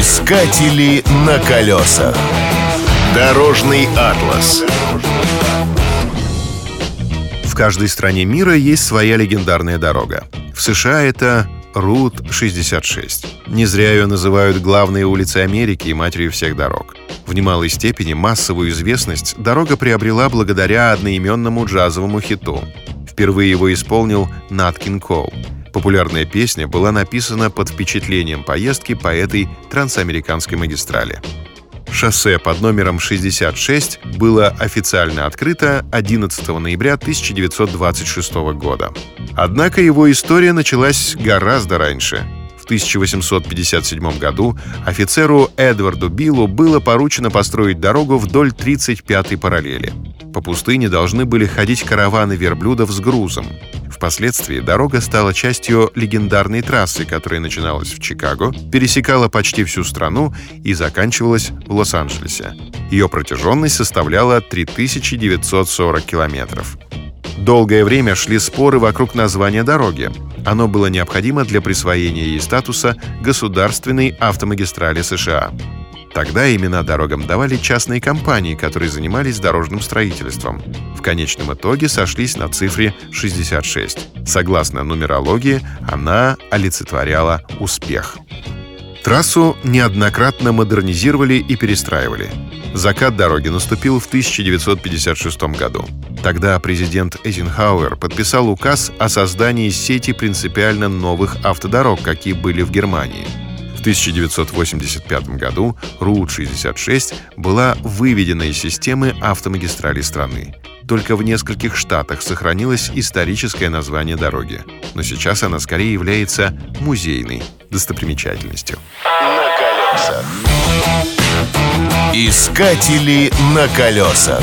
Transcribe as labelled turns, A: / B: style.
A: Искатели на колесах. Дорожный атлас.
B: В каждой стране мира есть своя легендарная дорога. В США это Рут-66. Не зря ее называют главной улицей Америки и матерью всех дорог. В немалой степени массовую известность дорога приобрела благодаря одноименному джазовому хиту. Впервые его исполнил Наткин Коул. Популярная песня была написана под впечатлением поездки по этой трансамериканской магистрали. Шоссе под номером 66 было официально открыто 11 ноября 1926 года. Однако его история началась гораздо раньше. В 1857 году офицеру Эдварду Биллу было поручено построить дорогу вдоль 35-й параллели. По пустыне должны были ходить караваны верблюдов с грузом. Впоследствии дорога стала частью легендарной трассы, которая начиналась в Чикаго, пересекала почти всю страну и заканчивалась в Лос-Анджелесе. Ее протяженность составляла 3940 километров. Долгое время шли споры вокруг названия дороги. Оно было необходимо для присвоения ей статуса государственной автомагистрали США. Тогда имена дорогам давали частные компании, которые занимались дорожным строительством. В конечном итоге сошлись на цифре 66. Согласно нумерологии, она олицетворяла успех. Трассу неоднократно модернизировали и перестраивали. Закат дороги наступил в 1956 году. Тогда президент Эйзенхауэр подписал указ о создании сети принципиально новых автодорог, какие были в Германии – в 1985 году Route-66 была выведена из системы автомагистралей страны. Только в нескольких штатах сохранилось историческое название дороги. Но сейчас она скорее является музейной достопримечательностью.
A: На колесах. Искатели на колесах.